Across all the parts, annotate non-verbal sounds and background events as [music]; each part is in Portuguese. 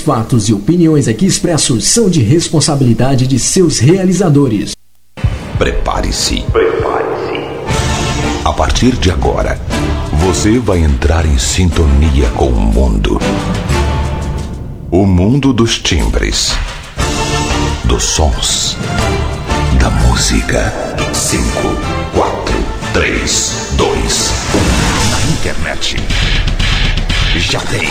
Os fatos e opiniões aqui expressos são de responsabilidade de seus realizadores. Prepare-se. Prepare-se. A partir de agora, você vai entrar em sintonia com o mundo. O mundo dos timbres, dos sons, da música. 5, 4, 3, 2, 1. Na internet. Já tem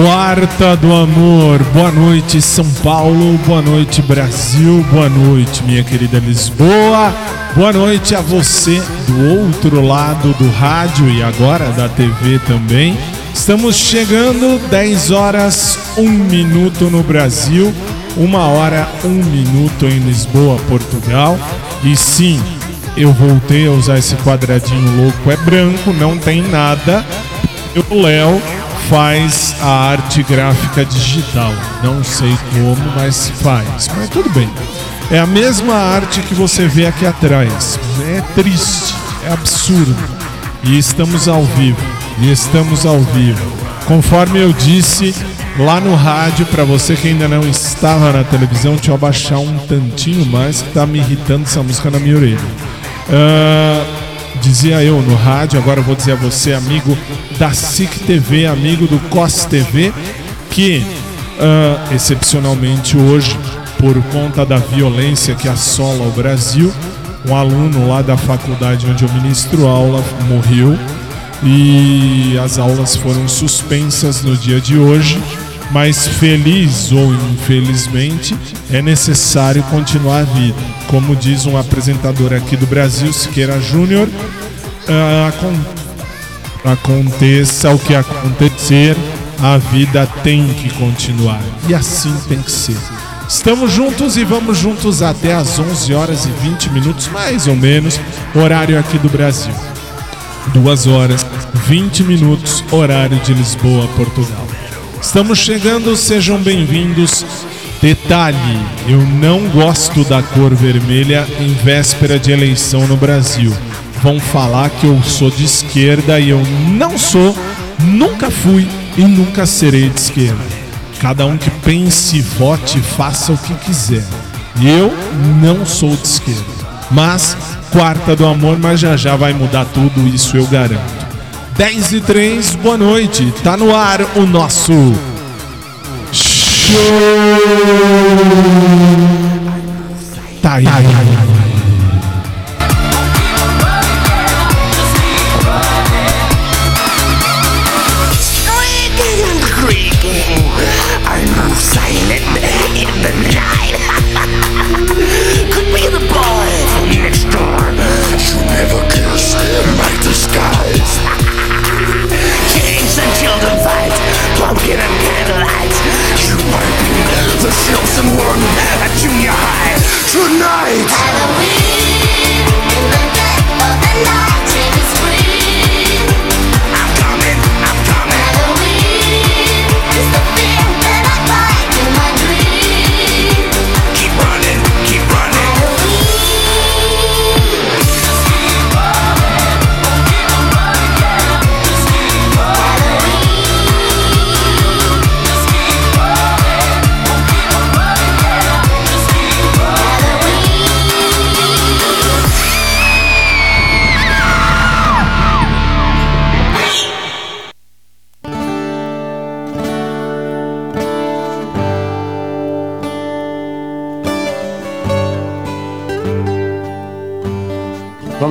Quarta do Amor. Boa noite, São Paulo. Boa noite, Brasil. Boa noite, minha querida Lisboa. Boa noite a você do outro lado do rádio e agora da TV também. Estamos chegando 10 horas, 1 minuto no Brasil, 1 hora, 1 minuto em Lisboa, Portugal. E sim, eu voltei a usar esse quadradinho louco, é branco, não tem nada. O Léo faz a arte gráfica digital. Não sei como, mas faz. Mas tudo bem. É a mesma arte que você vê aqui atrás. É triste, é absurdo. E estamos ao vivo. E estamos ao vivo. Conforme eu disse lá no rádio, para você que ainda não estava na televisão, deixa eu abaixar um tantinho mais que tá me irritando essa música na minha orelha. Uh, dizia eu no rádio, agora eu vou dizer a você, amigo da SIC TV, amigo do COS TV, que uh, excepcionalmente hoje, por conta da violência que assola o Brasil, um aluno lá da faculdade onde eu ministro aula morreu e as aulas foram suspensas no dia de hoje. Mas feliz ou infelizmente é necessário continuar a vida. Como diz um apresentador aqui do Brasil, Siqueira Júnior, uh, aconteça o que acontecer, a vida tem que continuar. E assim tem que ser. Estamos juntos e vamos juntos até às 11 horas e 20 minutos, mais ou menos, horário aqui do Brasil. 2 horas 20 minutos, horário de Lisboa, Portugal. Estamos chegando, sejam bem-vindos. Detalhe: eu não gosto da cor vermelha em véspera de eleição no Brasil. Vão falar que eu sou de esquerda e eu não sou, nunca fui e nunca serei de esquerda. Cada um que pense, vote, faça o que quiser. Eu não sou de esquerda. Mas, quarta do amor, mas já já vai mudar tudo, isso eu garanto. 10 e 3, boa noite. Tá no ar o nosso show. Tá aí. Tá aí.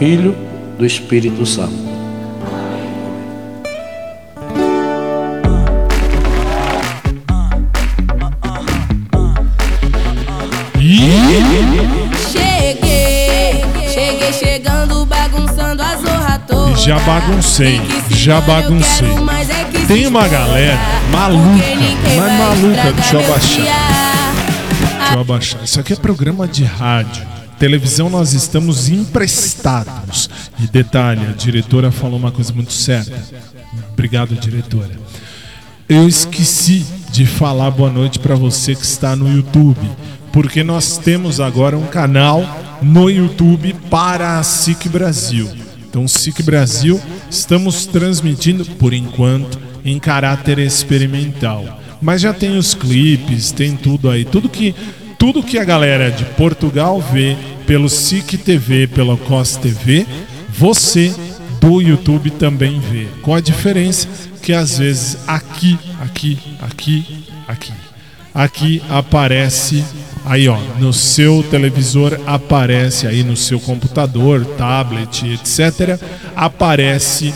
Filho, do Espírito Santo. Cheguei, cheguei chegando, bagunçando a zorra toda. Já baguncei, já baguncei. Tem uma galera maluca, mas maluca, deixa eu abaixar. Deixa eu abaixar. Isso aqui é programa de rádio. Televisão nós estamos emprestados. E detalhe, a diretora falou uma coisa muito certa. Obrigado, diretora. Eu esqueci de falar boa noite para você que está no YouTube, porque nós temos agora um canal no YouTube para a SIC Brasil. Então, SIC Brasil, estamos transmitindo por enquanto em caráter experimental. Mas já tem os clipes, tem tudo aí, tudo que tudo que a galera de Portugal vê pelo SIC TV, pela COS TV, você do YouTube também vê. Qual a diferença? Que às vezes aqui, aqui, aqui, aqui, aqui aparece aí ó, no seu televisor aparece aí no seu computador, tablet, etc. Aparece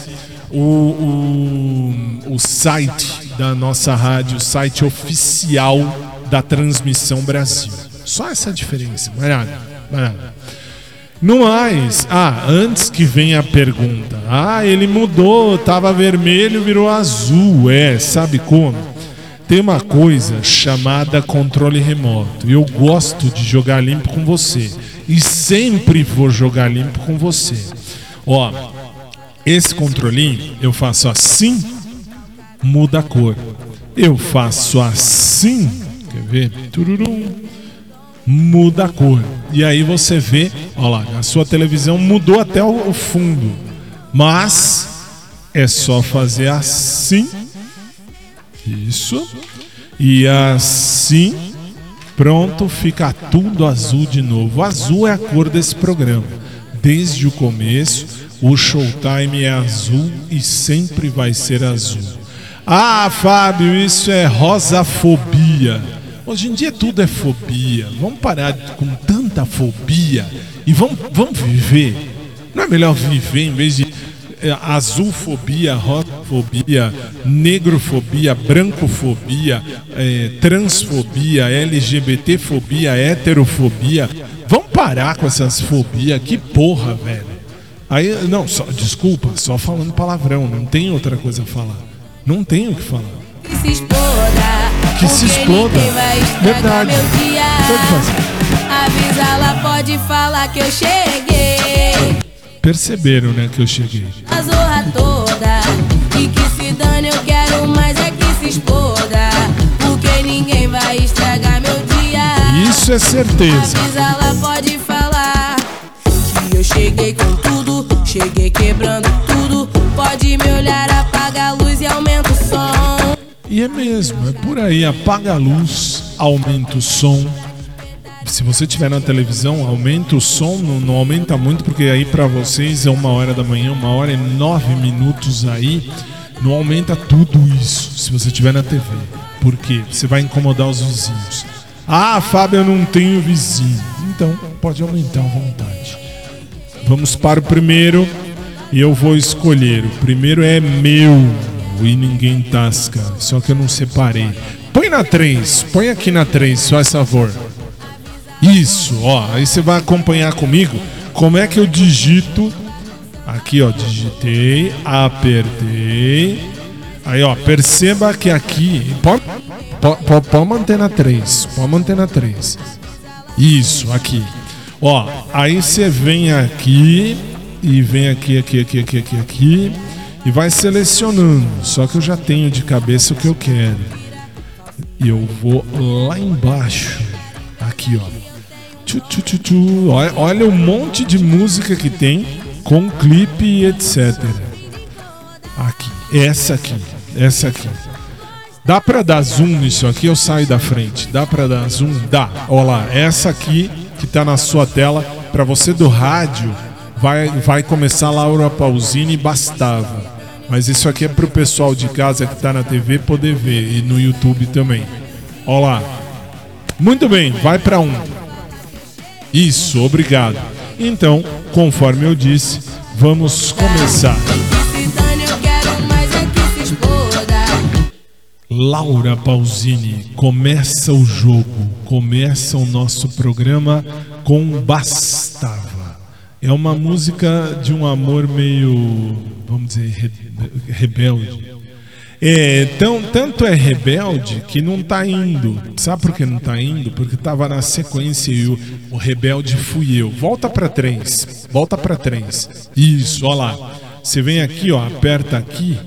o, o, o site da nossa rádio, o site oficial da Transmissão Brasil. Só essa diferença, mais nada. No mais, ah, antes que venha a pergunta, ah, ele mudou, tava vermelho, virou azul, é, sabe como? Tem uma coisa chamada controle remoto. Eu gosto de jogar limpo com você e sempre vou jogar limpo com você. Ó, esse controlinho eu faço assim, muda a cor. Eu faço assim, ver? Tururum, muda a cor. E aí você vê, ó lá, a sua televisão mudou até o, fundo. Mas é só fazer assim. Isso. E assim, pronto, fica tudo azul de novo. Azul é a cor desse programa. Desde o começo, o Showtime é azul e sempre vai ser azul. Ah, Fábio, isso é rosafobia. Hoje em dia tudo é fobia. Vamos parar com tanta fobia e vamos, vamos viver. Não é melhor viver em vez de é, azulfobia, rosafobia, negrofobia, brancofobia, é, transfobia, LGBTfobia, heterofobia. Vamos parar com essas fobias. Que porra, velho. Aí, não, só, desculpa, só falando palavrão, não tem outra coisa a falar. Não tem o que falar. Se. Que se porque exploda. ninguém vai estragar Verdade. Avisa ela, pode falar que eu cheguei. Perceberam, né, que eu cheguei. A zorra toda. E que se dane, eu quero mais é que se exploda. Porque ninguém vai estragar meu dia. Isso é certeza. Avisa ela, pode falar. Que eu cheguei com tudo. Cheguei quebrando tudo. Pode me olhar, apaga a luz E é mesmo, é por aí. Apaga a luz, aumenta o som. Se você tiver na televisão, aumenta o som, não, não aumenta muito, porque aí pra vocês é uma hora da manhã, uma hora e nove minutos aí. Não aumenta tudo isso se você tiver na TV. Por quê? Você vai incomodar os vizinhos. Ah, Fábio, eu não tenho vizinho. Então, pode aumentar à vontade. Vamos para o primeiro e eu vou escolher. O primeiro é meu e ninguém tasca. Só que eu não separei. Põe na 3, põe aqui na 3, só esse favor. Isso, ó. Aí você vai acompanhar comigo como é que eu digito? Aqui, ó, digitei, apertei. Aí, ó, perceba que aqui. Pode, pode, pode manter na 3. Pode manter na 3. Isso, aqui. Ó, aí você vem aqui e vem aqui, aqui, aqui, aqui, aqui, aqui e vai selecionando. Só que eu já tenho de cabeça o que eu quero. E eu vou lá embaixo. Aqui, ó. Tchu, tchu, tchu, tchu. Olha, olha o monte de música que tem com clipe e etc. Aqui, essa aqui, essa aqui. Dá pra dar zoom nisso aqui? Eu saio da frente. Dá pra dar zoom? Dá. Olha lá, essa aqui que tá na sua tela. Pra você do rádio, vai, vai começar Laura Pausini Bastava. Mas isso aqui é pro pessoal de casa que tá na TV poder ver e no YouTube também. Olha lá. Muito bem, vai para um. Isso, obrigado. Então, conforme eu disse, vamos começar. Laura Pausini, começa o jogo, começa o nosso programa com Bastava. É uma música de um amor meio, vamos dizer, rebelde. É, tão, tanto é rebelde que não está indo. Sabe por que não está indo? Porque estava na sequência e o, o rebelde fui eu. Volta para três. Volta para três. Isso, olha lá. Você vem aqui, ó, aperta aqui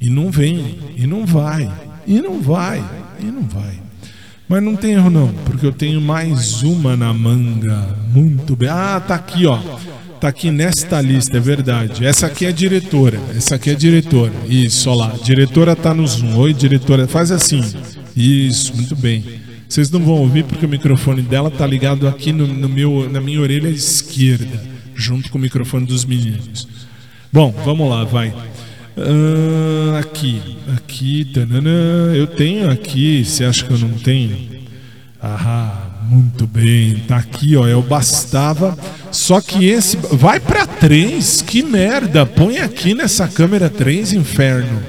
e não vem, e não vai, e não vai, e não vai. Mas não tem erro não, porque eu tenho mais uma na manga. Muito bem. Ah, tá aqui, ó. Tá aqui nesta lista, é verdade. Essa aqui é diretora. Essa aqui é diretora. Isso, olha lá. Diretora tá no Zoom. Oi, diretora. Faz assim. Isso, muito bem. Vocês não vão ouvir porque o microfone dela tá ligado aqui no, no meu, na minha orelha esquerda, junto com o microfone dos meninos. Bom, vamos lá, vai. Uh, aqui, aqui, tanana. eu tenho aqui. Você acha que eu não tenho? Ah, muito bem. Tá aqui, ó. É o bastava só que esse. Vai pra 3, que merda! Põe aqui nessa câmera 3, inferno.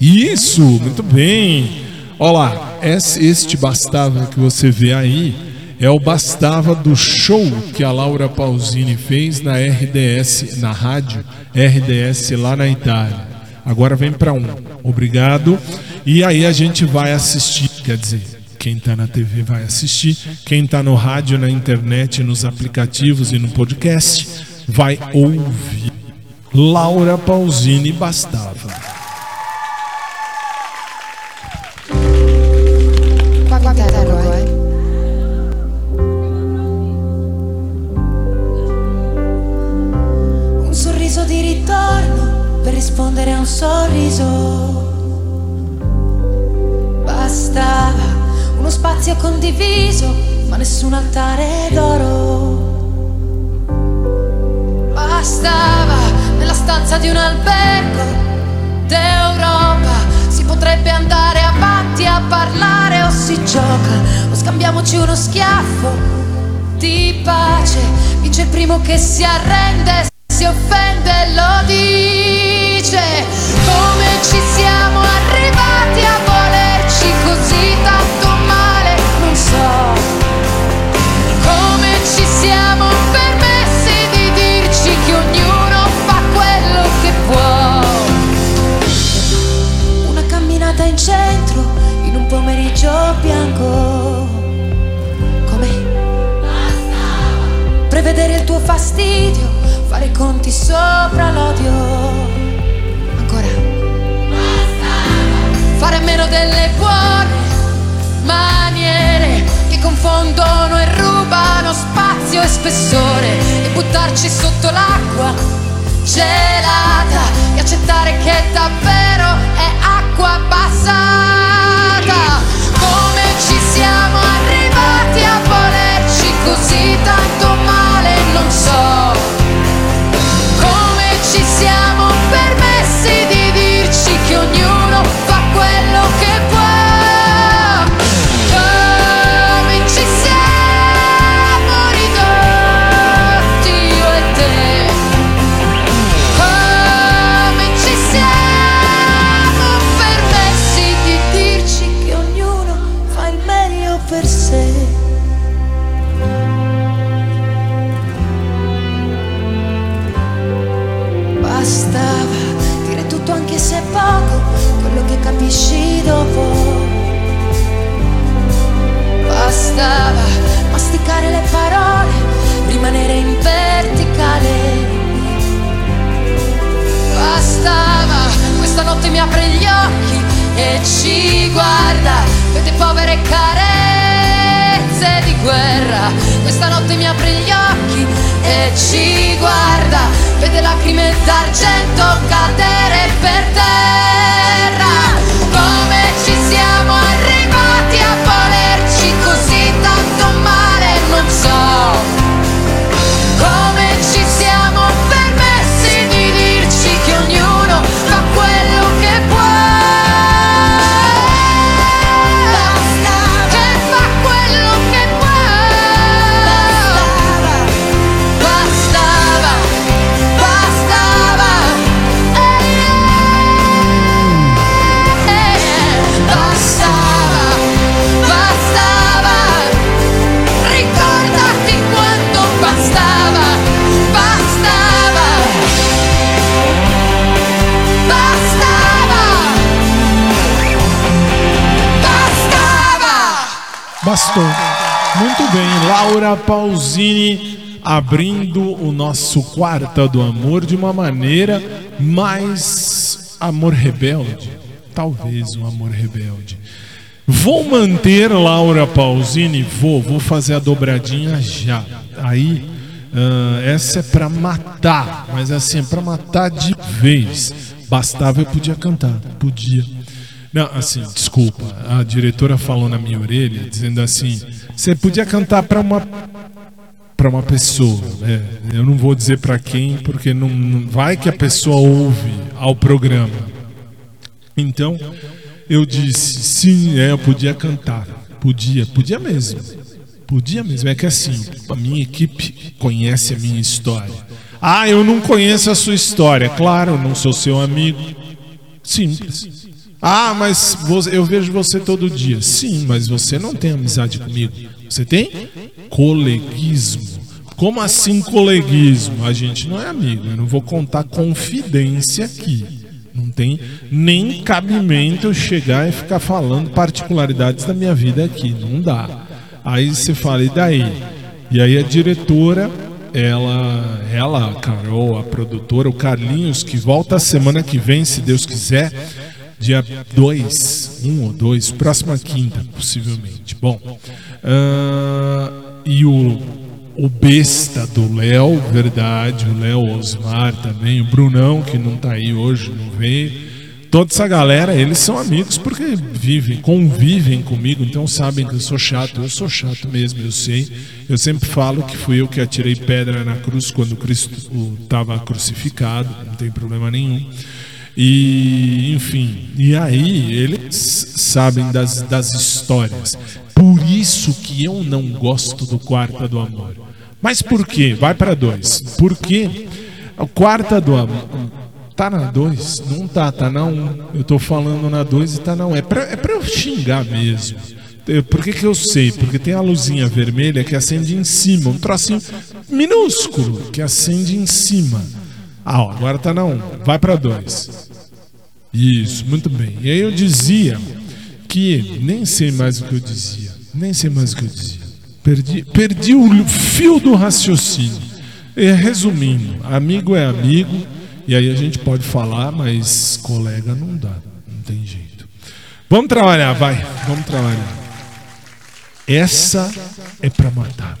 Isso, muito bem. Olha lá, este bastava que você vê aí é o bastava do show que a Laura Pausini fez na RDS, na rádio RDS lá na Itália. Agora vem para um. Obrigado. E aí a gente vai assistir, quer dizer, quem está na TV vai assistir. Quem está no rádio, na internet, nos aplicativos e no podcast vai ouvir. Laura Pausini bastava. Rispondere a un sorriso. Bastava uno spazio condiviso, ma nessun altare d'oro. Bastava nella stanza di un albergo d'Europa, si potrebbe andare avanti a parlare o si gioca, o scambiamoci uno schiaffo di pace, vince il primo che si arrende, si offende, lo dice, come ci siamo arrivati a volerci così tanto come ci siamo permessi di dirci che ognuno fa quello che può. Una camminata in centro in un pomeriggio bianco. Come? Prevedere il tuo fastidio, fare conti sopra l'odio. Fare a meno delle buone maniere che confondono e rubano spazio e spessore e buttarci sotto l'acqua gelata e accettare che davvero è acqua passata. Questa notte mi apre gli occhi e ci guarda, vede lacrime d'argento cadere per terra. Bastou. Muito bem, Laura Pausini abrindo o nosso Quarta do Amor de uma maneira mais amor rebelde. Talvez um amor rebelde. Vou manter Laura Pausini? Vou, vou fazer a dobradinha já. Aí, ah, essa é pra matar, mas assim, é pra matar de vez. Bastava eu podia cantar, podia. Não, assim, desculpa. A diretora falou na minha orelha, dizendo assim: você podia cantar pra uma para uma pessoa. né? Eu não vou dizer pra quem, porque não, não vai que a pessoa ouve ao programa. Então eu disse: sim, é, eu podia cantar, podia, podia mesmo, podia mesmo. É que assim, a minha equipe conhece a minha história. Ah, eu não conheço a sua história. Claro, não sou seu amigo. Simples. Ah, mas eu vejo você todo dia. Sim, mas você não tem amizade comigo. Você tem? Coleguismo. Como assim coleguismo? A gente não é amigo. Eu não vou contar confidência aqui. Não tem nem cabimento eu chegar e ficar falando particularidades da minha vida aqui. Não dá. Aí você fala, e daí? E aí a diretora, ela, ela, a Carol, a produtora, o Carlinhos, que volta a semana que vem, se Deus quiser, dia 2, 1 ou 2, próxima quinta, possivelmente. Bom, ah, e o, o besta do Léo, verdade, o Léo Osmar também, o Brunão, que não tá aí hoje, não veio. Toda essa galera, eles são amigos porque vivem, convivem comigo, então sabem que eu sou chato. Eu sou chato mesmo, eu sei. Eu sempre falo que fui eu que atirei pedra na cruz quando Cristo estava crucificado, não tem problema nenhum. E, enfim, e aí eles sabem das, das histórias. Por isso que eu não gosto do Quarta do Amor. Mas por quê? Vai para dois. Porque o Quarta do Amor. Tá na 2? Não tá, tá na 1. Um. Eu tô falando na 2 e tá na 1. Um. É, pra, é pra eu xingar mesmo. Por que, que eu sei? Porque tem a luzinha vermelha que acende em cima, um trocinho minúsculo que acende em cima. Ah, ó, agora tá na 1. Um. Vai pra 2. Isso, muito bem. E aí eu dizia que nem sei mais o que eu dizia. Nem sei mais o que eu dizia. Perdi, perdi o fio do raciocínio. E, resumindo, amigo é amigo, e aí a gente pode falar, mas colega não dá. Não tem jeito. Vamos trabalhar, vai. Vamos trabalhar. Essa é pra matar.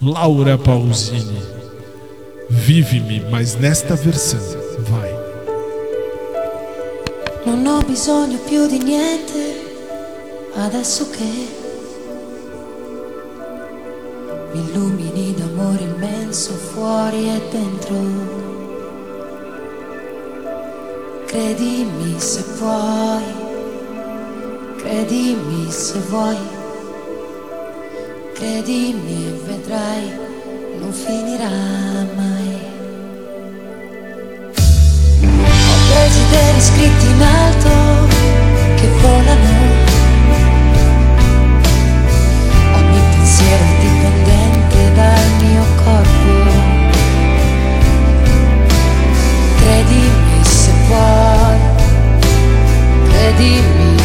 Laura Pausini. Vive-me, mas nesta versão. Non ho bisogno più di niente adesso che mi illumini d'amore immenso fuori e dentro. Credimi se puoi, credimi se vuoi, credimi e vedrai, non finirà mai. Desideri scritti in alto che volano. Ogni pensiero è dipendente dal mio corpo. Credimi se puoi, credimi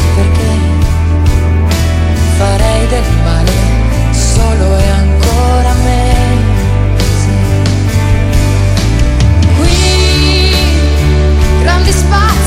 spot.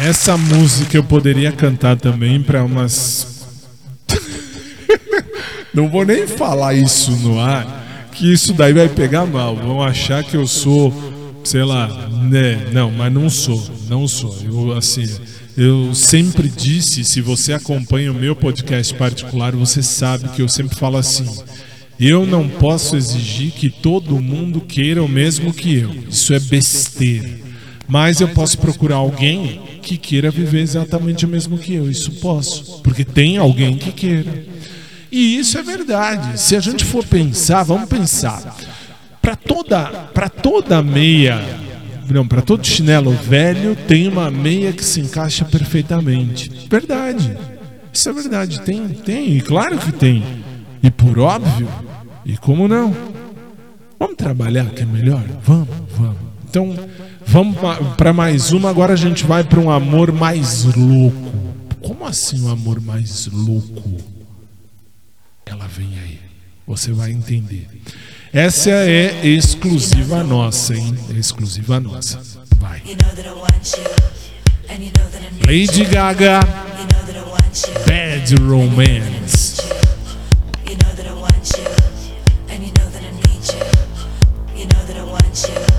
Essa música eu poderia cantar também para umas. [laughs] Não vou nem falar isso no ar, que isso daí vai pegar mal. Vão achar que eu sou, sei lá, né? Não, mas não sou, não sou. Eu assim, eu sempre disse, se você acompanha o meu podcast particular, você sabe que eu sempre falo assim: eu não posso exigir que todo mundo queira o mesmo que eu. Isso é besteira. Mas eu posso procurar alguém que queira viver exatamente o mesmo que eu. Isso posso, porque tem alguém que queira. E isso é verdade. Se a gente for pensar, vamos pensar. Para toda, para toda meia, não, para todo chinelo velho tem uma meia que se encaixa perfeitamente. Verdade. Isso é verdade. Tem, tem, claro que tem. E por óbvio, e como não? Vamos trabalhar que é melhor? Vamos, vamos. Então, vamos para mais uma. Agora a gente vai para um amor mais louco. Como assim um amor mais louco? Ela vem aí. Você vai entender. Essa é exclusiva nossa, hein? É exclusiva nossa. Vai. Lady Gaga, Bad Romance. I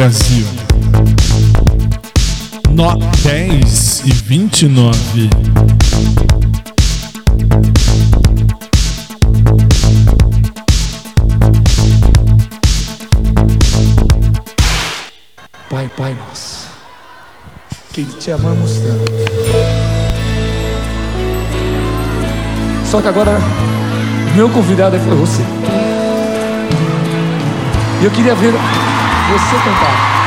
Brasil. No 10 e 29. Pai, Pai nosso, que te amamos tanto. Só que agora, meu convidado foi você. E eu queria ver você cantar.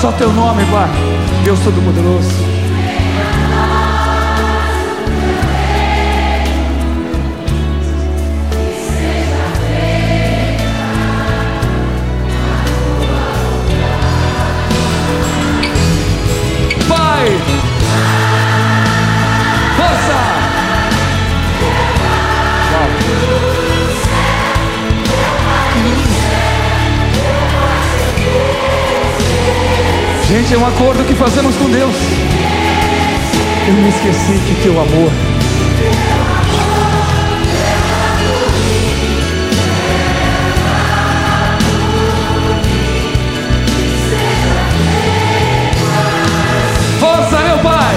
Só teu nome, Pai, Deus Todo-Poderoso. Gente, é um acordo que fazemos com Deus. Eu me esqueci que teu amor Força, meu Pai!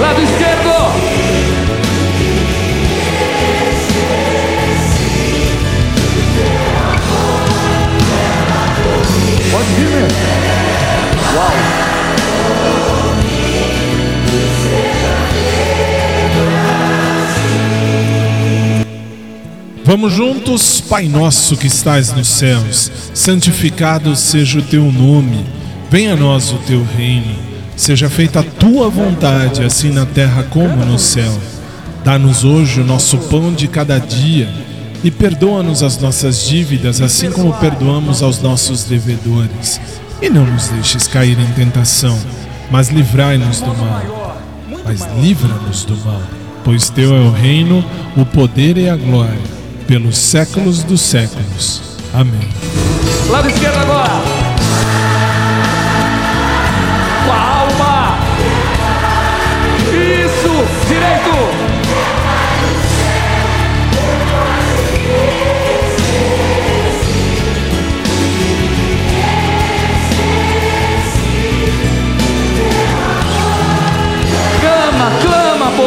Lado esquerdo! Vamos juntos, Pai nosso que estás nos céus, santificado seja o teu nome, venha a nós o teu reino, seja feita a tua vontade, assim na terra como no céu. Dá-nos hoje o nosso pão de cada dia e perdoa-nos as nossas dívidas, assim como perdoamos aos nossos devedores. E não nos deixes cair em tentação, mas livrai-nos do mal. Mas livra-nos do mal, pois teu é o reino, o poder e a glória pelos séculos dos séculos. Amém. Lado esquerdo agora.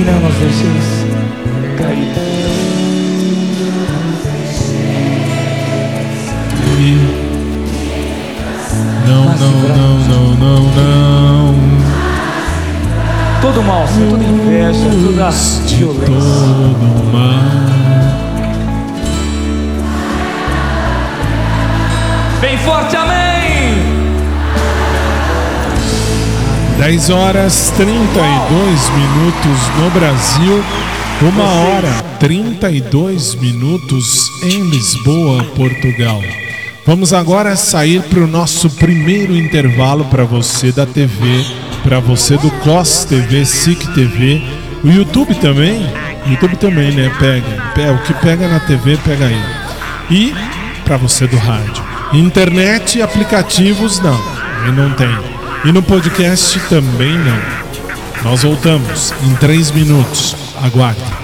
E não nos deixes cair. E- Não, não, não, não, não, não. Todo mal, toda inveja, toda violência. todo mal. Bem forte, amém! 10 horas 32 minutos no Brasil, uma hora 32 minutos em Lisboa, Portugal. Vamos agora sair para o nosso primeiro intervalo para você da TV, para você do COS TV, SIC TV, o YouTube também, YouTube também, né? Pega, o que pega na TV, pega aí. E para você do rádio. Internet e aplicativos não, aí não tem. E no podcast também não. Nós voltamos em três minutos. Aguarde.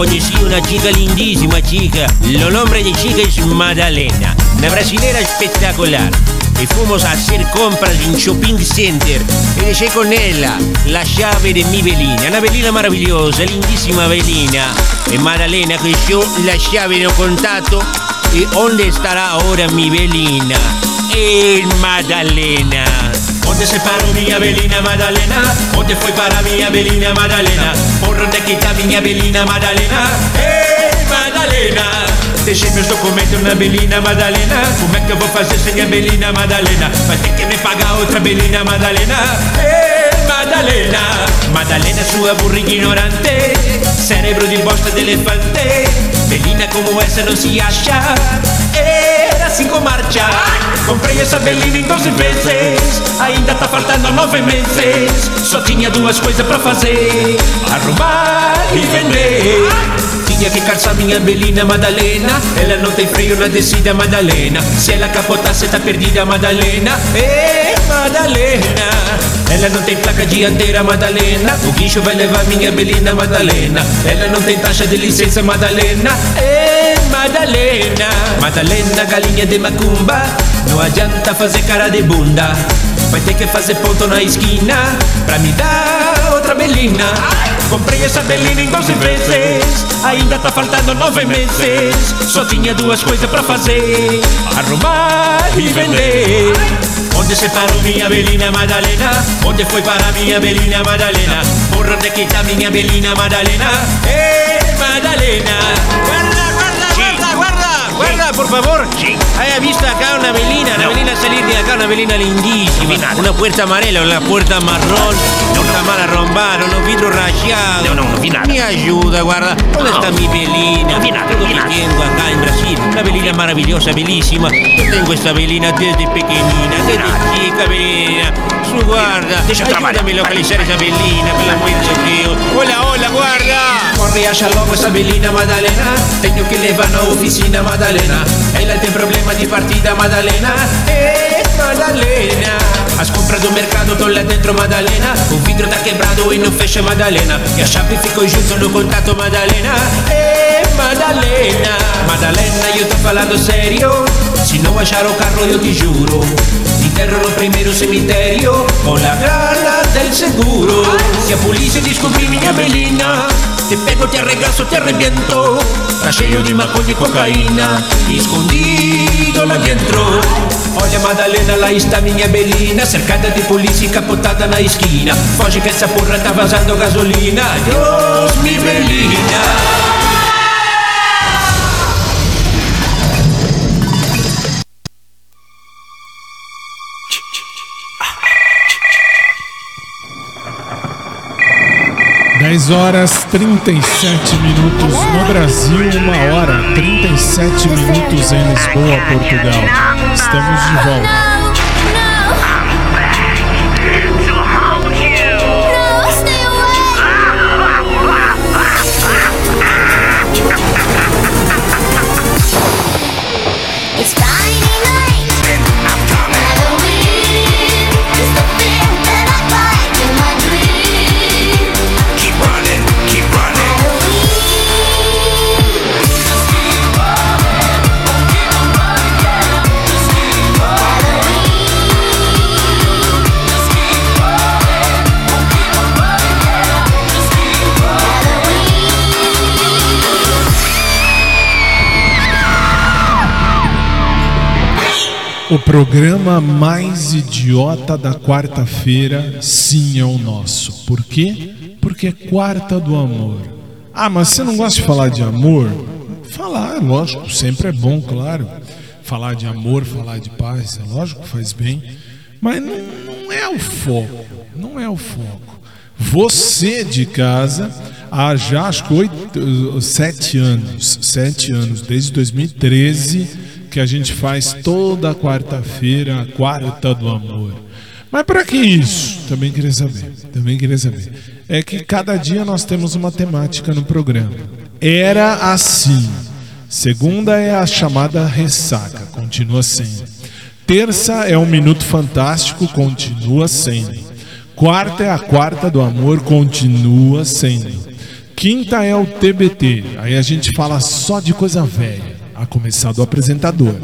Conocí una chica lindísima, chica. Lo nombre de chica es Madalena, una brasilera espectacular. Y fuimos a hacer compras en shopping center. Y dejé con ella la llave de mi velina. Una velina maravillosa, lindísima velina. Y Madalena que yo la llave no contato. ¿Y dónde estará ahora mi velina? En Madalena. ¿Dónde se paró mi Abelina Madalena? ¿Dónde foi para mi Abelina Madalena? Por onde que tá minha Abelina Madalena? Ei, Madalena! Deixei meus documentos na Abelina Madalena Como é que eu vou fazer sem a Abelina Madalena? Vai ter que me pagar outra Abelina Madalena Ei, Madalena! Madalena, sua burra ignorante Cérebro de bosta de elefante Belina como essa não se acha Era cinco marcha Comprei essa Belina em 12 vezes Ainda tá faltando nove meses. Só tinha duas coisas pra fazer Arrumar e vender. Tinha que calçar minha Belina Madalena Ela não tem freio na descida Madalena. Se ela capotar cê tá perdida Madalena. Ei Madalena Ela não tem placa dianteira Madalena. O guincho vai levar minha Belina Madalena. Ela não tem taxa de licença Madalena. Ei Madalena. Madalena galinha de macumba. Não adianta fazer cara de bunda. Vai ter que fazer ponto na esquina Pra me dar outra Belina Comprei essa Belina em 12 vezes Ainda tá faltando nove meses. Só tinha duas coisas pra fazer. Arrumar e vender. Onde se parou minha Belina Madalena? Onde foi para minha Belina Madalena? Por onde que tá minha Belina Madalena? Ei, Madalena por favor Haya visto acá una Belina Una Belina salir de acá, una Belina lindísima. Una puerta amarela, una puerta marrón Puerta mal arrombada, unos vidrios rayados. No, no, no vi nada. Me ayuda, guarda. ¿Dónde está mi Belina? No vi nada, no nada. viviendo acá en Brasil. Una Belina maravillosa, belísima Yo tengo esta Belina desde pequeñina Desde chica, Belina Su guarda. Ayúdame a localizar esa Belina Pelo amor de Deus Hola, hola, guarda. Corre acha logo essa Belina Madalena Tenho que levar na oficina Madalena Ela tem problema de partida Madalena Eh, Madalena As compras do mercado estão lá dentro Madalena O vidro tá quebrado e não fecha Madalena E a chave ficou junto no contato Madalena Eh, Madalena Madalena, eu tô falando sério Se não achar o carro eu te juro Enterro no primeiro cemitério Com a grana del seguro. Se a polícia descobrir minha Belina Te pego, te arregaço, te arrebiento Tá cheio de maconha e cocaína Escondido lá dentro Olha Madalena, lá está minha Belina Cercada de polícia e capotada na esquina. Foge que essa porra tá vazando gasolina. Deus, mi Belina Dez horas 37 minutos no Brasil, uma hora 37 minutos em Lisboa, Portugal. Estamos de volta. O programa mais idiota da quarta-feira, sim, é o nosso. Por quê? Porque é quarta do amor. Ah, mas você não gosta de falar de amor? Falar, lógico, sempre é bom, claro. Falar de amor, falar de paz, é lógico que faz bem. Mas não, não é o foco. Não é o foco. Você de casa, há já acho que oito, sete anos, sete anos, desde 2013, que a gente faz toda quarta-feira a quarta do amor. Mas para que isso? Também queria saber. Também queria saber. É que cada dia nós temos uma temática no programa. Era assim. Segunda é a chamada ressaca, continua sendo. Terça é um minuto fantástico, continua sendo. Quarta é a quarta do amor, continua sendo. Quinta é o TBT. Aí a gente fala só de coisa velha, a começar do apresentador.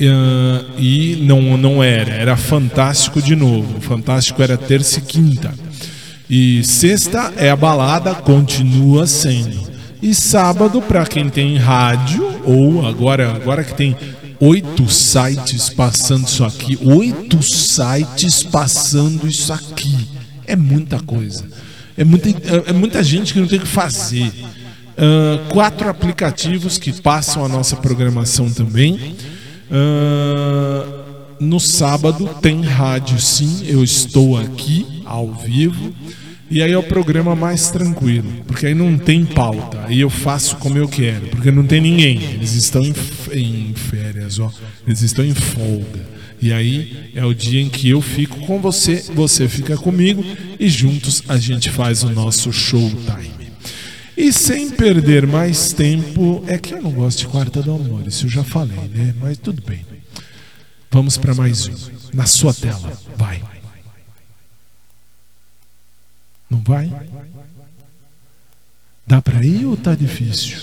Ah, e não, não era, era Fantástico de novo. Fantástico era terça e quinta. E sexta é a balada, continua sendo. E sábado, para quem tem rádio, ou agora, agora que tem oito sites passando isso aqui, oito sites passando isso aqui. É muita coisa. É muita, é- é muita gente que não tem o que fazer. Ah, quatro aplicativos que passam a nossa programação também. Ah, no sábado tem rádio, sim. Eu estou aqui ao vivo. E aí é o programa mais tranquilo, porque aí não tem pauta. Aí eu faço como eu quero, porque não tem ninguém. Eles estão em, em férias, ó. Eles estão em folga. E aí é o dia em que eu fico com você, você fica comigo e juntos a gente faz o nosso showtime. E sem perder mais tempo, é que eu não gosto de quarta do amor, isso eu já falei, né? Mas tudo bem. Vamos para mais um. Na sua tela, vai. Não vai? Dá para ir ou tá difícil?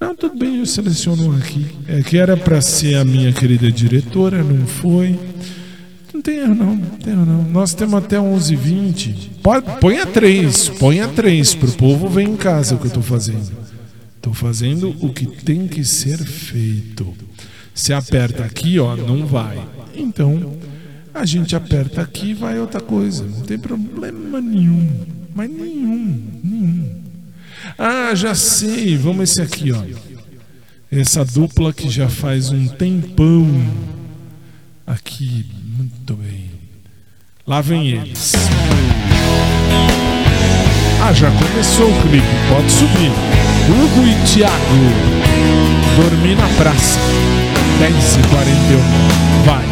Não, tudo bem, eu seleciono aqui. É que era para ser a minha querida diretora, não foi. Tem erro não, não tem erro não. Nós temos até 11h20. Pode, põe a 3, põe a 3 pro povo ver em casa o que eu tô fazendo. Tô fazendo o que tem que ser feito. Se aperta aqui, ó, não vai. Então, a gente aperta aqui e vai outra coisa. Não tem problema nenhum. Mas nenhum, nenhum. Ah, já sei. Vamos esse aqui, ó. Essa dupla que já faz um tempão. Aqui, muito bem. Lá vem eles. Ah, já começou o clipe. Pode subir. Hugo e Thiago. Dormir na praça. 10h41. Vai.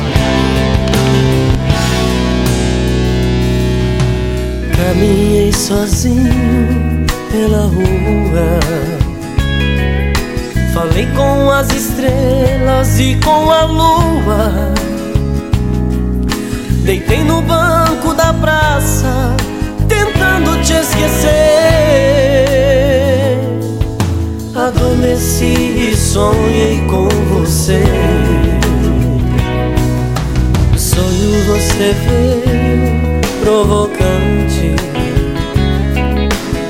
Caminhei sozinho pela rua. Falei com as estrelas e com a lua. Deitei no banco da praça, tentando te esquecer. Adormeci e sonhei com você. No sonho você veio provocante.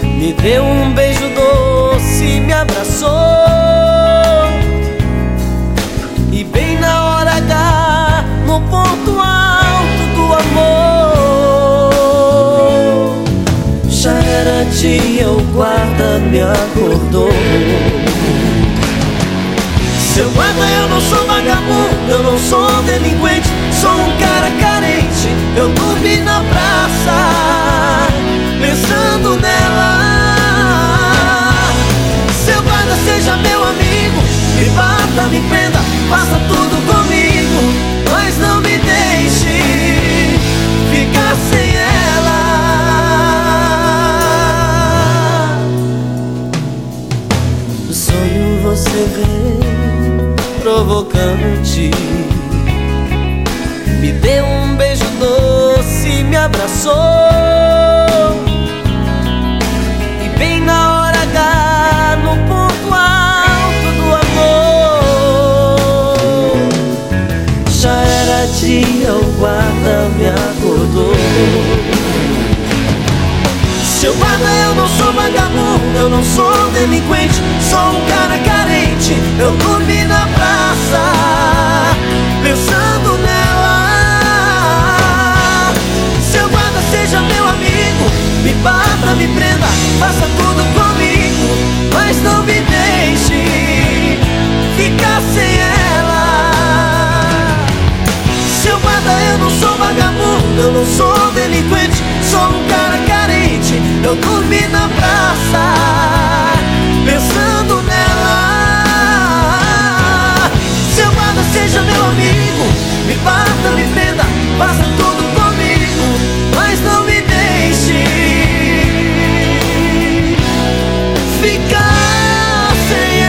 Me deu um beijo doce, me abraçou. Dia, o guarda me acordou. Seu guarda, eu não sou vagabundo, eu não sou delinquente, sou um cara carente. Eu dormi na praça, pensando nela. Seu guarda, seja meu amigo, me bata, me prenda, faça tudo comigo, mas não me deixe ficar sem ela. Você veio provocante. Me deu um beijo doce, me abraçou. E bem na hora H, no ponto alto do amor, já era dia, o guarda me acordou. Seu guarda, eu não sou vagabundo, eu não sou delinquente, sou um cara carente. Eu dormi na praça, pensando nela. Seu guarda, seja meu amigo, me bata, me prenda, faça tudo comigo, mas não me deixe ficar sem ela. Seu guarda, eu não sou vagabundo, eu não sou delinquente, sou um cara carente. Eu dormi na praça, faça tudo comigo, mas não me deixe ficar sem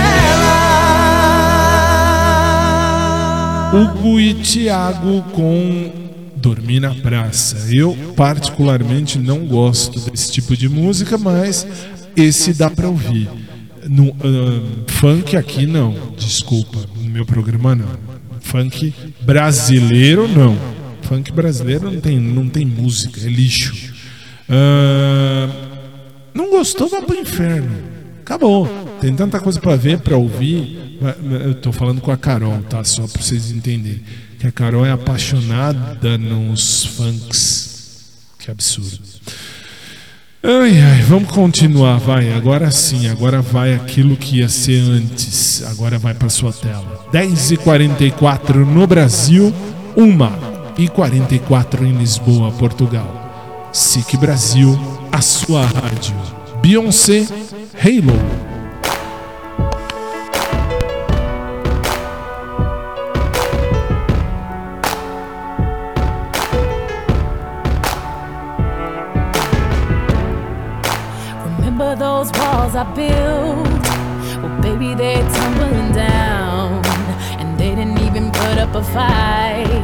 ela. Hugo e Thiago com Dormir na Praça. Eu, particularmente, não gosto desse tipo de música, mas esse dá pra ouvir. No, ah, funk aqui não, desculpa, no meu programa não. Funk brasileiro não. Funk brasileiro não tem, não tem música, é lixo. Ah, não gostou, vai pro inferno. Acabou. Tem tanta coisa pra ver, pra ouvir. Eu tô falando com a Carol, tá? Só pra vocês entenderem. Que a Carol é apaixonada nos funks. Que absurdo. Ai, ai, vamos continuar, vai. Agora sim, agora vai aquilo que ia ser antes. Agora vai para sua tela. 10h44 no Brasil, 1h44 em Lisboa, Portugal. SIC Brasil, a sua rádio. Beyoncé, Halo. Remember those walls I built? Well, baby, they're tumbling down. And they didn't even put up a fight,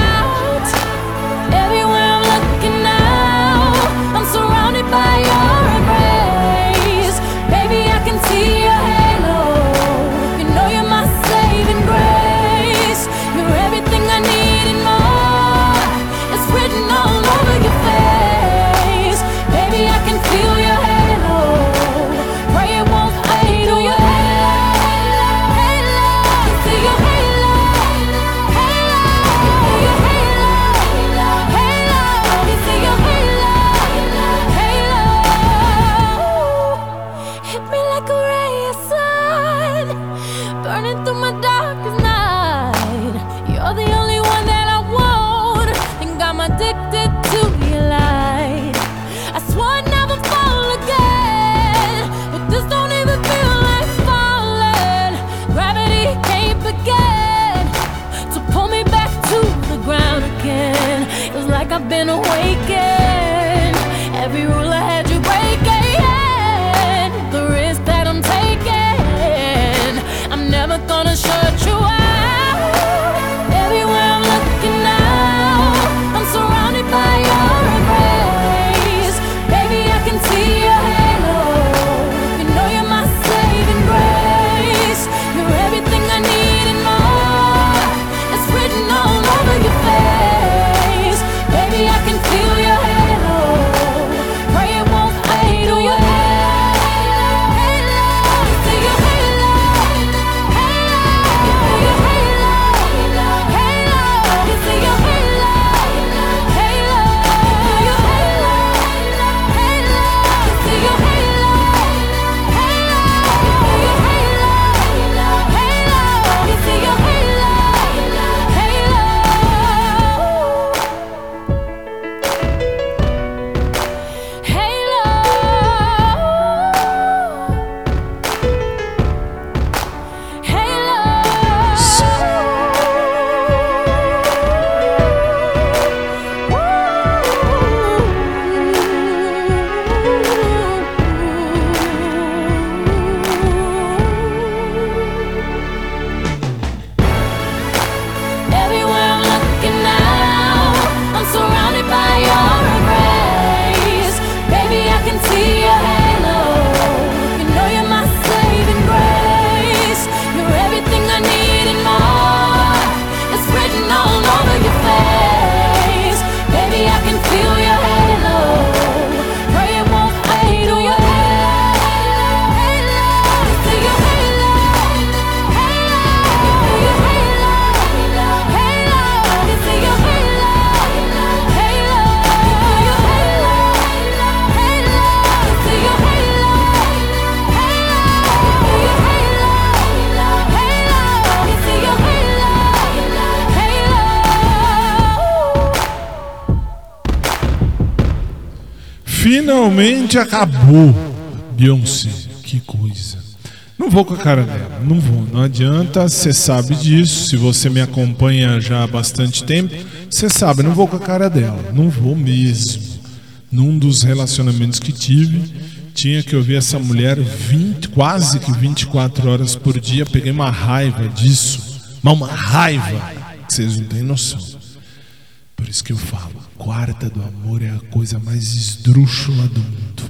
Finalmente acabou. Beyoncé, que coisa. Não vou com a cara dela, não vou. Não adianta, você sabe disso. Se você me acompanha já há bastante tempo, você sabe, não vou com a cara dela. Não vou mesmo. Num dos relacionamentos que tive, tinha que ouvir essa mulher 20, quase que 24 horas por dia. Peguei uma raiva disso. Mas uma raiva. que Vocês não têm noção. Por isso que eu falo, quarta do amor é a coisa mais esdrúxula do mundo.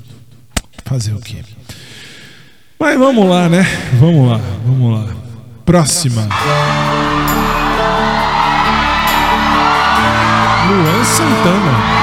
Fazer o quê? Mas vamos lá, né? Vamos lá, vamos lá. Próxima. Luan Santana.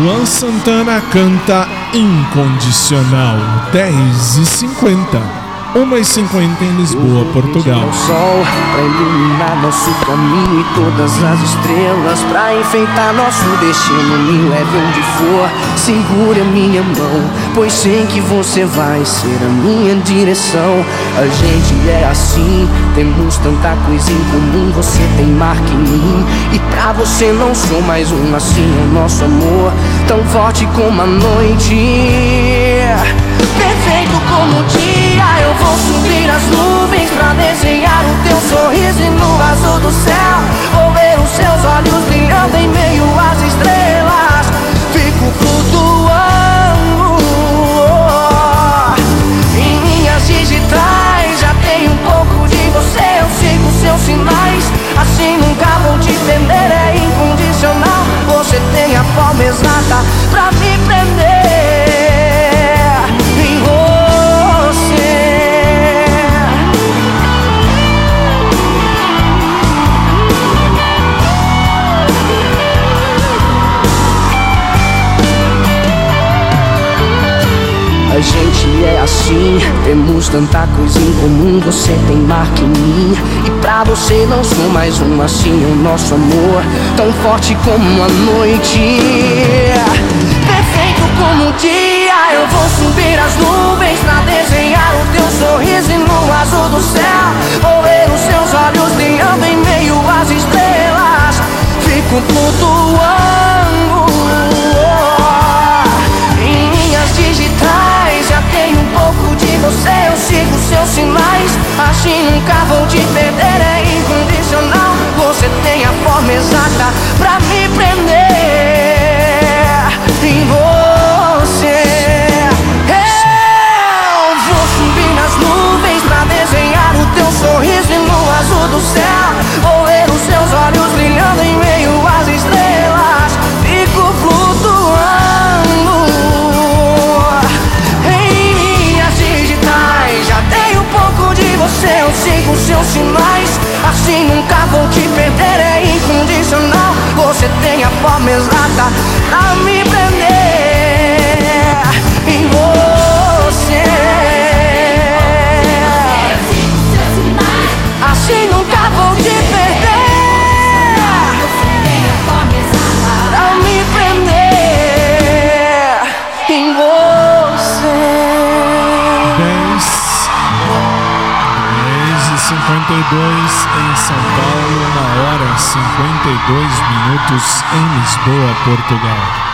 Luan Santana canta Incondicional. 10 e 50. 1 e 50 em Lisboa, Portugal. O sol pra iluminar nosso caminho e todas as estrelas pra enfeitar nosso destino. Me leve onde for, segure a minha mão, pois sei que você vai ser a minha direção. A gente é assim, temos tanta coisa em comum. Você tem marca em mim e pra você não sou mais um. Assim é o nosso amor, tão forte como a noite. Perfeito como dia, eu vou subir as nuvens pra desenhar o teu sorriso e no azul do céu. Vou ver os seus olhos brilhando em meio às estrelas. Fico flutuando em minhas digitais. Já tem um pouco de você, eu sigo seus sinais. Assim nunca vou te perder, é incondicional. Você tem a forma exata pra me prender. A gente é assim, temos tanta coisa em comum. Você tem marca em mim, e pra você não sou mais um. Assim o nosso amor, tão forte como a noite. Perfeito como o dia, eu vou subir as nuvens pra desenhar o teu sorriso e no azul do céu. Vou ver os seus olhos brilhando em meio às estrelas. Fico flutuando sinais. Assim nunca vou te perder, é incondicional. Você tem a forma exata pra me prender Você tem a forma exata. Pra me 52 minutos em Lisboa, Portugal.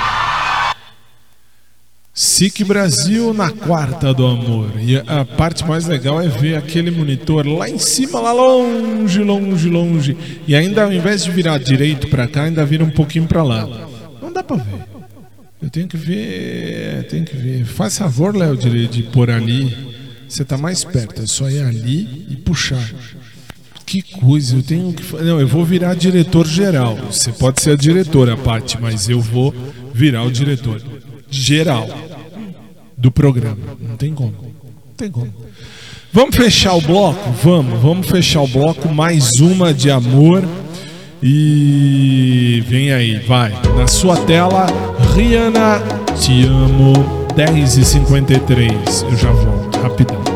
SIC Brasil na quarta do amor. E a parte mais legal é ver aquele monitor lá em cima, lá longe, longe, longe. E ainda ao invés de virar direito pra cá, ainda vira um pouquinho pra lá. Não dá pra ver. Eu tenho que ver, tenho que ver. Faz favor, Léo, de, de pôr ali. Você tá mais perto, é só ir ali e puxar. Que coisa, eu tenho que. Não, eu vou virar diretor geral. Você pode ser a diretora, Paty, mas eu vou virar o diretor geral do programa. Não tem como. Não tem como. Vamos fechar o bloco? Vamos, vamos fechar o bloco. Mais uma de amor. E vem aí, vai. Na sua tela, Rihanna, te amo. 10 e 53 Eu já volto, rapidão.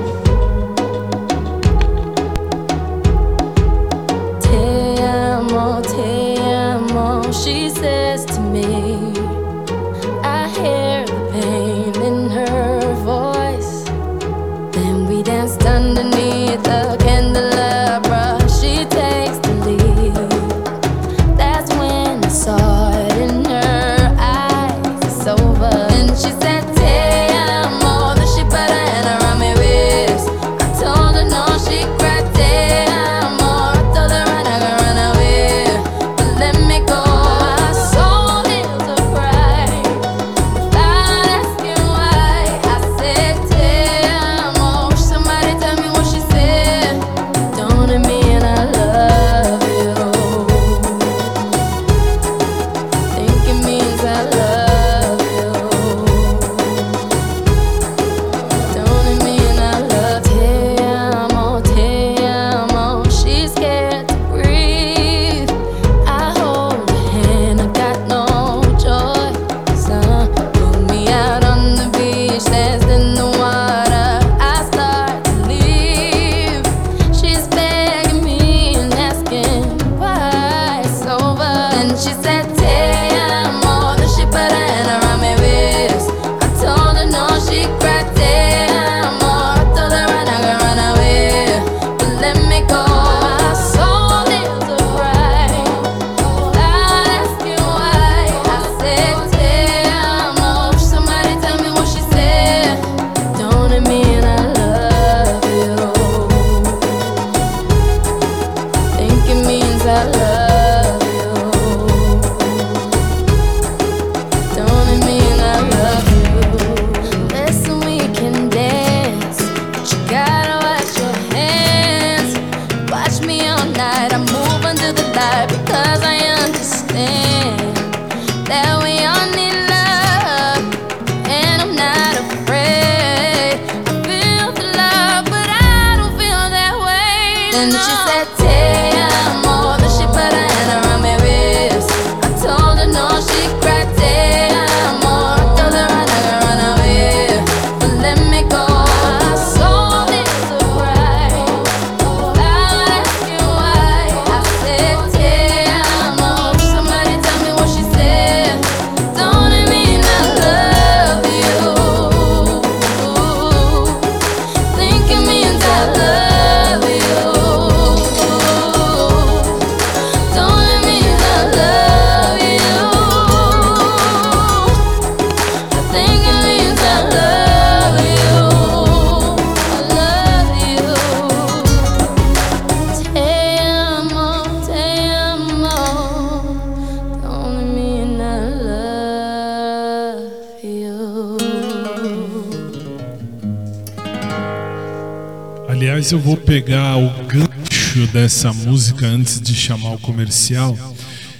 Pegar o gancho dessa música antes de chamar o comercial.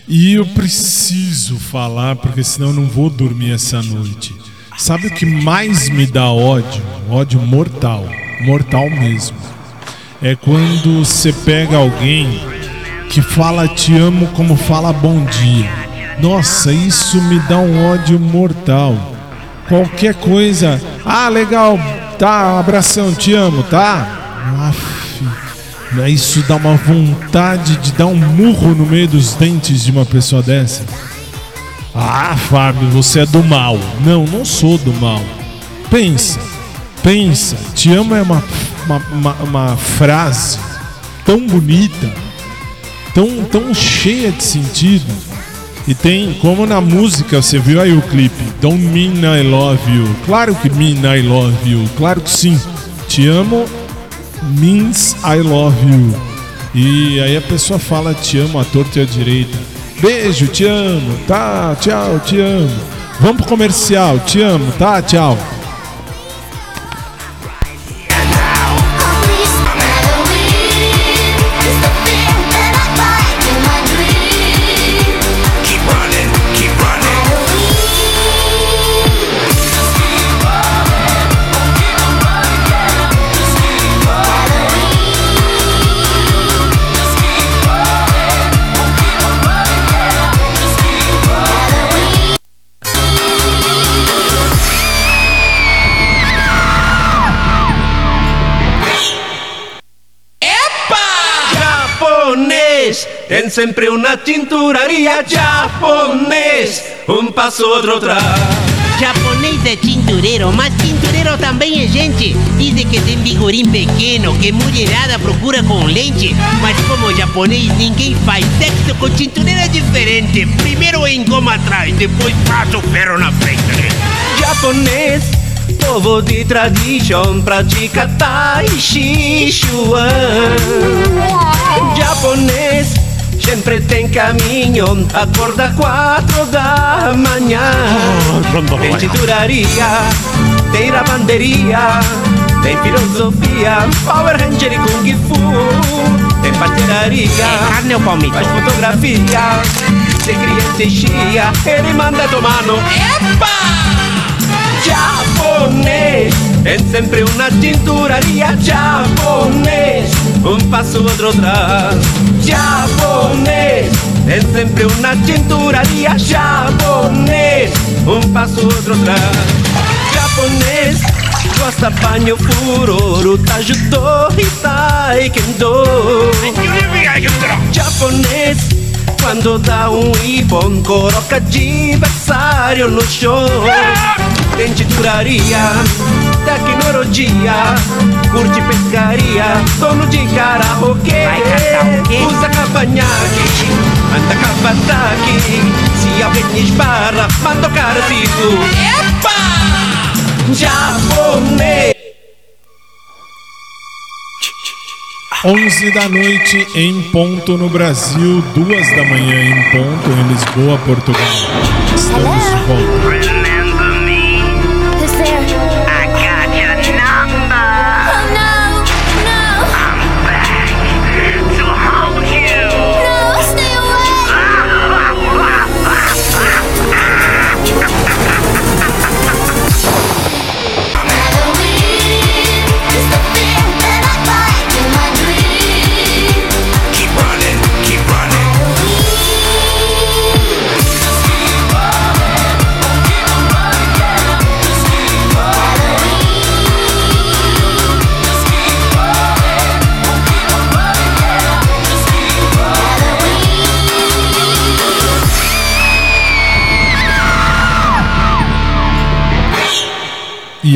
E eu preciso falar, porque senão eu não vou dormir essa noite. Sabe o que mais me dá ódio? Ódio mortal. Mortal mesmo. É quando você pega alguém que fala te amo como fala bom dia. Nossa, isso me dá um ódio mortal. Qualquer coisa. Ah, legal. Tá, abração, te amo, tá? Aff, isso dá uma vontade de dar um murro no meio dos dentes de uma pessoa dessa. Ah, Fábio, você é do mal. Não, não sou do mal. Pensa, pensa. Te amo é uma, uma, uma, uma frase tão bonita, tão, tão cheia de sentido. E tem, como na música, você viu aí o clipe, Don't Mean I Love You. Claro que mean I love you, claro que sim. Te amo means I love you. E aí a pessoa fala te amo à torta e à direita. Beijo, te amo, tá? Tchau, te amo. Vamos pro comercial, te amo, tá? Tchau. Tem sempre uma tinturaria japonês. Um passo, outro atrás. Japonês é tintureiro, mas tintureiro também é gente. Dizem que tem bigorim pequeno, que mulherada procura com lente. Mas como japonês, ninguém faz sexo com tintureiro é diferente. Primeiro engoma atrás, depois passa o ferro na frente. Japonês, povo de tradição, pratica Tai Chi Chuan. Japonês, sempre tem caminho, acorda quatro da manhã. Tem tinturaria, tem lavanderia, tem filosofia, Power Ranger e Kung Fu. Tem pastelaria, carne ou palmito? faz fotografia, tem criança e chia, ele manda tomar no... Epa! Japonês Tem sempre uma tinturaria japonês Um passo, outro atrás Japonês Tem sempre uma tinturaria japonês Um passo, outro atrás Japonês Gosta banho furoro e taekwondo Japonês quando dá um ibon, coloca adversário no chão. Tem titularia, tecnologia, curte pescaria, dono de karaokê. Usa cavanhaque, anda cavataque. Se alguém esbarra, manda o cara fico. Epa! Japonês! 11 da noite em ponto no Brasil, 2 da manhã em ponto em Lisboa, Portugal. Estamos de volta.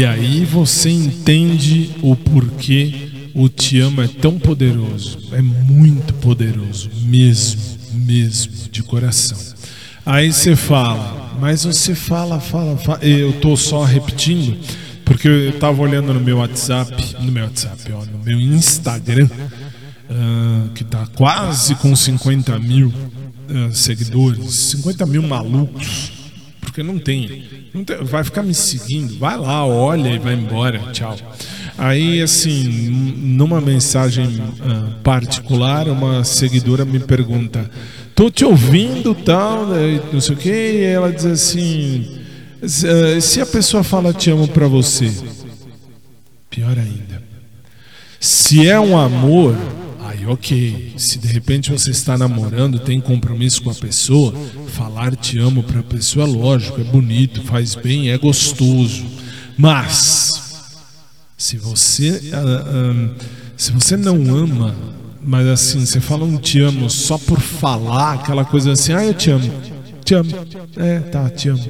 E aí você entende o porquê o Te Amo é tão poderoso. É muito poderoso, mesmo, mesmo, de coração. Aí você fala, mas você fala, fala, fala. Eu tô só repetindo, porque eu tava olhando no meu WhatsApp, no meu WhatsApp, ó, no meu Instagram, ah, que tá quase com 50 mil ah, seguidores, 50 mil malucos porque não tem, não tem- Vai ficar me seguindo. Vai lá, olha e vai embora. Tchau. Aí, assim, numa mensagem ah, particular, uma seguidora me pergunta: tô te ouvindo, tal, né, não sei o que, e ela diz assim: "Se- se a pessoa fala te amo pra você, pior ainda. Se é um amor, ok. Se de repente você está namorando, tem compromisso com a pessoa, falar te amo para a pessoa, lógico, é bonito, faz bem, é gostoso. Mas se você ah, ah, se você não ama, mas assim, você fala um te amo só por falar, aquela coisa assim, ah, eu te amo. Te amo. É, tá, te amo.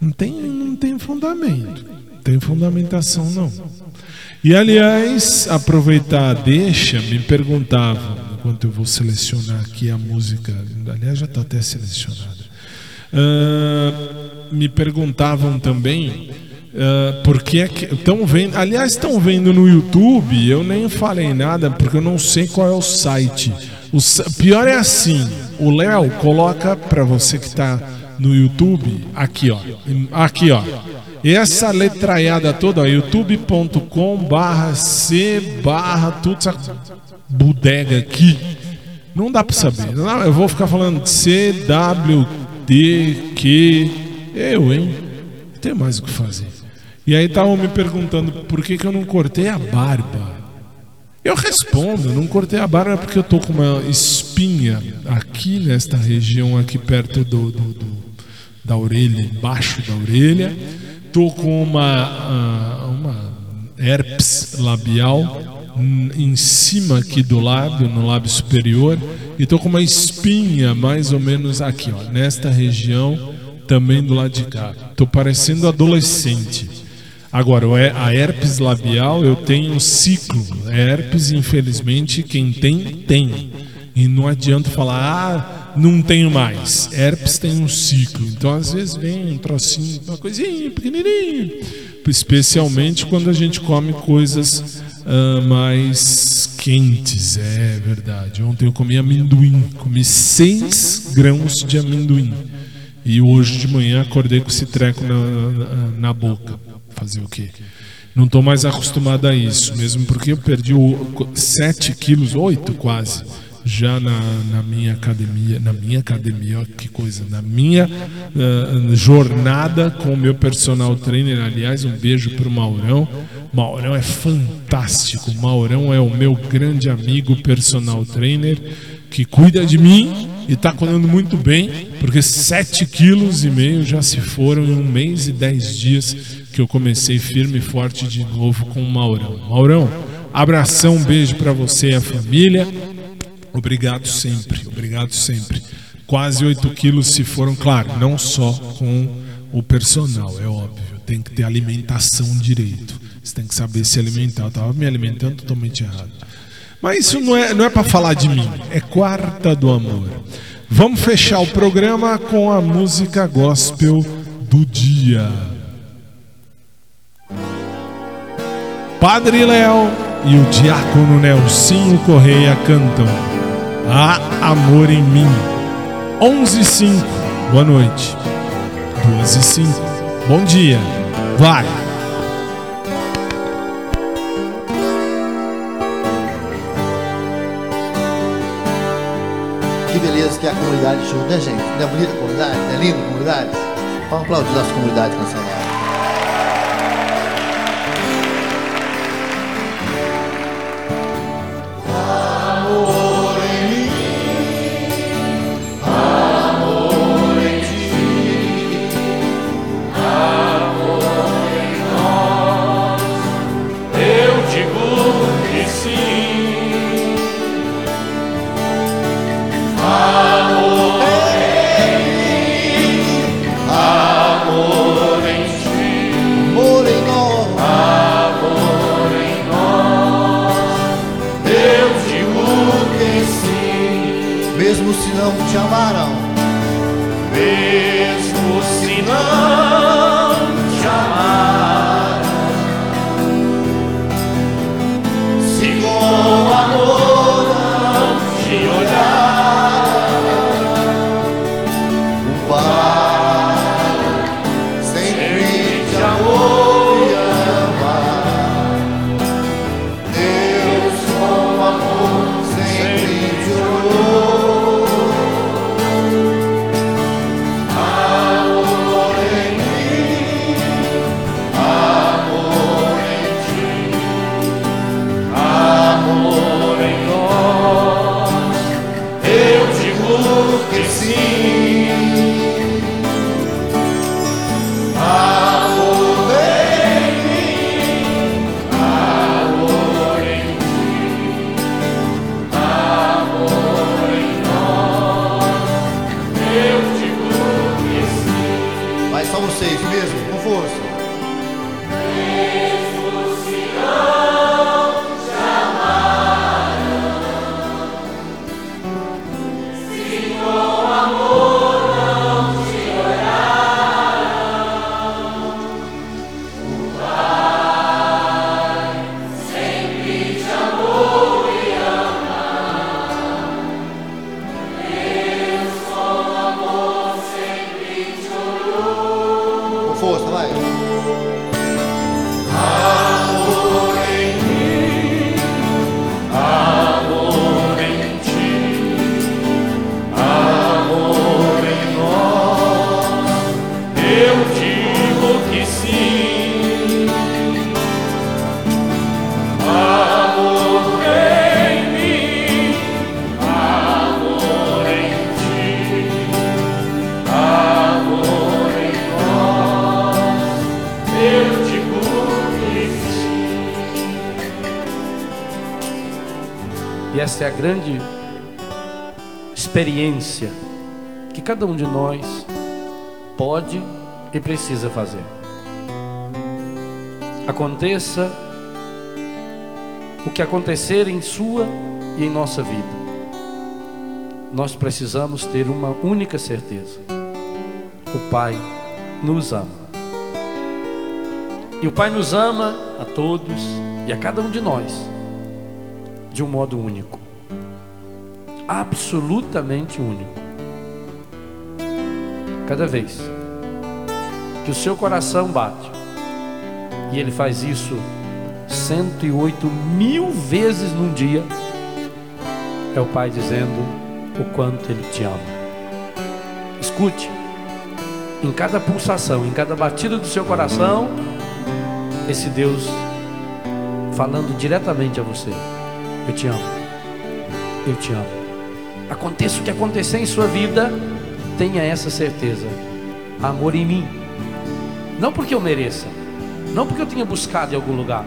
Não tem, não tem fundamento. Não tem fundamentação, não. E aliás, aproveitar a deixa, me perguntavam, enquanto eu vou selecionar aqui a música, aliás, já está até selecionada. Ah, me perguntavam também ah, por que é que estão vendo, aliás, estão vendo no YouTube, eu nem falei nada porque eu não sei qual é o site. O pior é assim, o Léo coloca para você que está no YouTube, aqui ó, aqui ó. Essa letraiada toda, youtube.com barra C barra tudo essa bodega aqui. Não dá pra saber. Não, eu vou ficar falando C, W, D, Q. Eu, hein? Não tem mais o que fazer. E aí estavam me perguntando por que, que eu não cortei a barba. Eu respondo, não cortei a barba porque eu tô com uma espinha aqui nesta região, aqui perto do, do- do- da orelha, embaixo da orelha. Tô com uma, ah, uma herpes labial em cima aqui do lábio, no lábio superior. E tô com uma espinha mais ou menos aqui, ó, nesta região, também do lado de cá. Tô parecendo adolescente. Agora, he- a herpes labial, eu tenho um ciclo. A herpes, infelizmente, quem tem, tem. E não adianta falar, ah, não tenho mais. Herpes tem um ciclo. Então, às vezes, vem um trocinho, uma coisinha pequenininha. Especialmente quando a gente come coisas ah, mais quentes, é verdade. Ontem eu comi amendoim. Comi 6 grãos de amendoim. E hoje de manhã acordei com esse treco na, na, na boca. Fazer o quê? Não estou mais acostumado a isso, mesmo porque eu perdi 7 quilos, 8 quase, já na, na minha academia. Na minha academia, que coisa. Na minha ah, jornada com o meu personal trainer. Aliás, um beijo para o Maurão. Maurão é fantástico. Maurão é o meu grande amigo personal trainer que cuida de mim e está cuidando muito bem, porque 7 quilos e meio já se foram em um mês e 10 dias que eu comecei firme e forte de novo com o Maurão. Maurão, abração, um beijo para você e a família. Obrigado sempre, obrigado sempre. Quase 8 quilos se foram, claro, não só com o personal, é óbvio. Tem que ter alimentação direito. Você tem que saber se alimentar. Eu estava me alimentando totalmente errado. Mas isso não é, não é para falar de mim, é quarta do amor. Vamos fechar o programa com a música gospel do dia. Padre Léo e o diácono Nelsinho Correia cantam Há Amor em Mim. 11 e 5, boa noite. 12 e 5, bom dia. Vai. Que beleza que é a comunidade junto, né, gente? Não é bonita a comunidade? Não é linda a comunidade? Vamos aplaudir nossa comunidade nessa te amaram. Nós pode e precisa fazer. Aconteça o que acontecer em sua e em nossa vida, nós precisamos ter uma única certeza: o Pai nos ama. E o Pai nos ama a todos e a cada um de nós de um modo único. Absolutamente único. Cada vez que o seu coração bate, e ele faz isso 108 mil vezes num dia, é o Pai dizendo o quanto Ele te ama. Escute, em cada pulsação, em cada batida do seu coração, esse Deus falando diretamente a você: Eu te amo, eu te amo. Aconteça o que acontecer em sua vida, tenha essa certeza: amor em mim. Não porque eu mereça, não porque eu tenha buscado em algum lugar,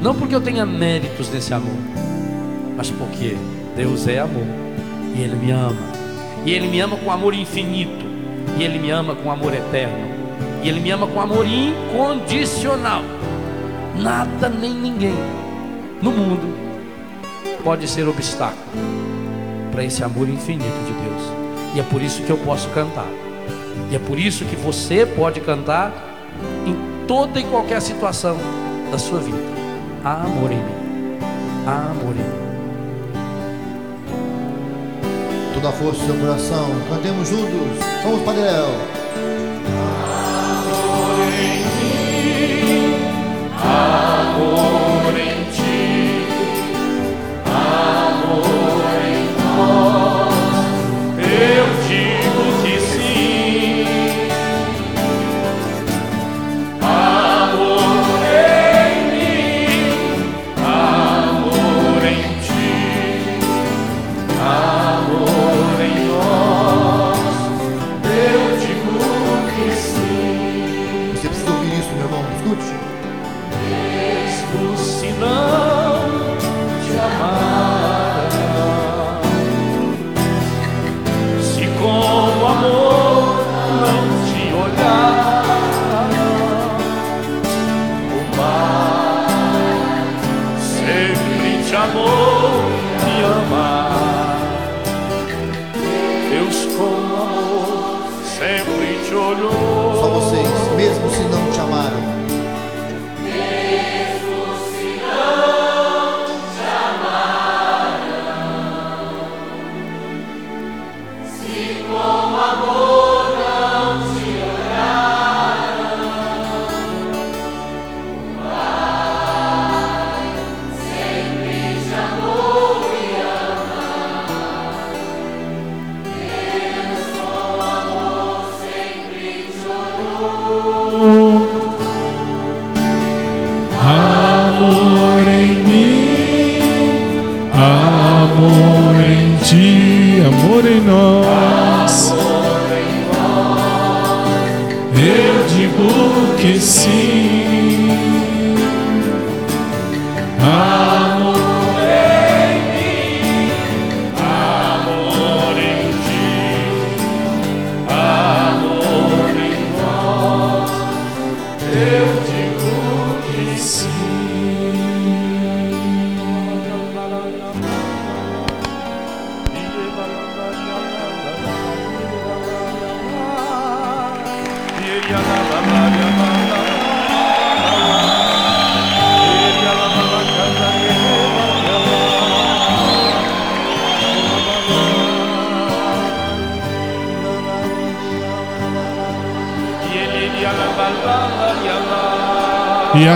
não porque eu tenha méritos nesse amor, mas porque Deus é amor. E Ele me ama, e Ele me ama com amor infinito, e Ele me ama com amor eterno, e Ele me ama com amor incondicional. Nada nem ninguém no mundo pode ser obstáculo para esse amor infinito de Deus, e é por isso que eu posso cantar. E é por isso que você pode cantar em toda e qualquer situação da sua vida. Há amor em mim. Há amor em mim. Toda a força do seu coração. Cantemos juntos. Vamos, Padre Léo. Amor em mim, amor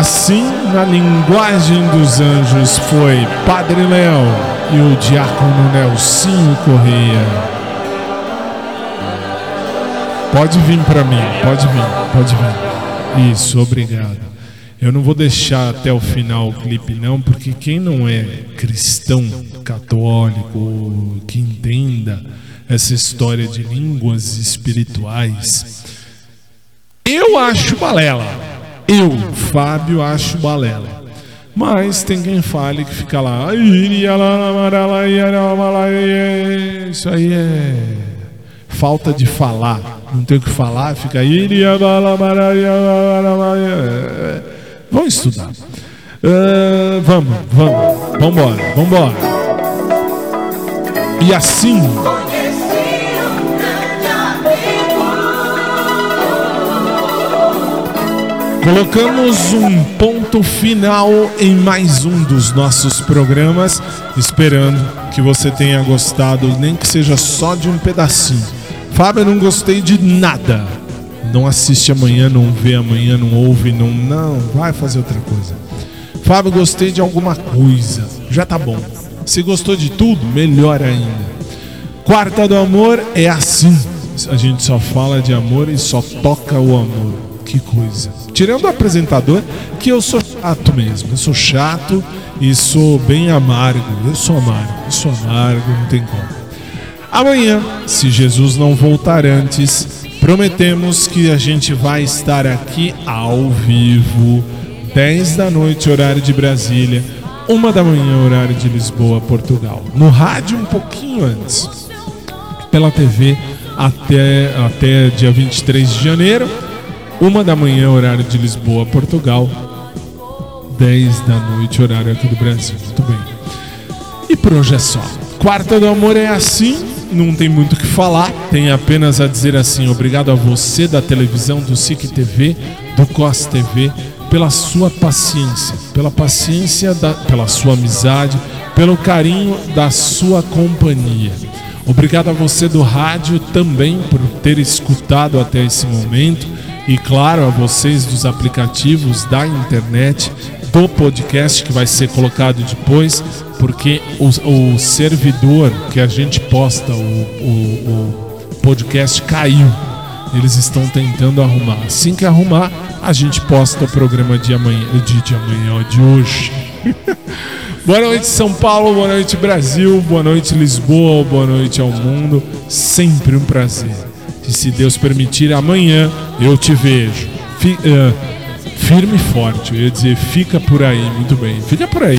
assim, na linguagem dos anjos, foi Padre Leão e o diácono Nelsinho Correia. Pode vir para mim, pode vir, pode vir. Isso, obrigado. Eu não vou deixar até o final o clipe não, porque quem não é cristão, católico, que entenda essa história de línguas espirituais, eu acho balela. Eu, Fábio, acho balela. Mas tem quem fale que fica lá. Isso aí é falta de falar. Não tem o que falar, fica. Vamos estudar. Ah, vamos, vamos. Vambora, vambora. E assim. Colocamos um ponto final em mais um dos nossos programas, esperando que você tenha gostado, nem que seja só de um pedacinho. Fábio, eu não gostei de nada. Não assiste amanhã, não vê amanhã, não ouve, não. Não, vai fazer outra coisa. Fábio, gostei de alguma coisa. Já tá bom. Se gostou de tudo, melhor ainda. Quarta do amor é assim. A gente só fala de amor e só toca o amor. Que coisa. Tirando o apresentador, que eu sou chato mesmo. Eu sou chato e sou bem amargo. Eu sou amargo. Eu sou amargo, não tem como. Amanhã, se Jesus não voltar antes, prometemos que a gente vai estar aqui ao vivo, 10 da noite, horário de Brasília, 1 da manhã, horário de Lisboa, Portugal. No rádio, um pouquinho antes. Pela TV, até, até dia 23 de janeiro, 1 da manhã, horário de Lisboa, Portugal, 10 da noite, horário aqui do Brasil. Muito bem. E por hoje é só. Quarta do Amor é assim, não tem muito o que falar, tem apenas a dizer assim: obrigado a você da televisão, do SIC TV, do COS TV, pela sua paciência, pela paciência, da, pela sua amizade, pelo carinho da sua companhia. Obrigado a você do rádio também por ter escutado até esse momento e, claro, a vocês dos aplicativos da internet, do podcast que vai ser colocado depois, porque o, o servidor que a gente posta o, o, o podcast caiu. Eles estão tentando arrumar. Assim que arrumar, a gente posta o programa de amanhã, de, de amanhã, de hoje. [laughs] boa noite, São Paulo, boa noite, Brasil, boa noite, Lisboa, boa noite ao mundo. Sempre um prazer. E se Deus permitir, amanhã eu te vejo. Ah, firme e forte. Eu ia dizer, fica por aí. Muito bem, fica por aí.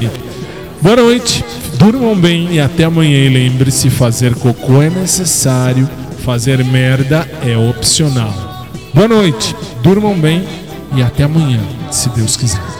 Boa noite, durmam bem e até amanhã. E lembre-se: fazer cocô é necessário, fazer merda é opcional. Boa noite, durmam bem e até amanhã, se Deus quiser.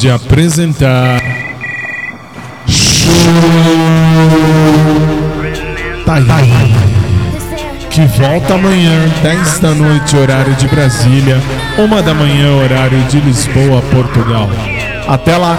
De apresentar. Tá aí. Que volta amanhã, 10 da noite, horário de Brasília, 1 da manhã, horário de Lisboa, Portugal. Até lá.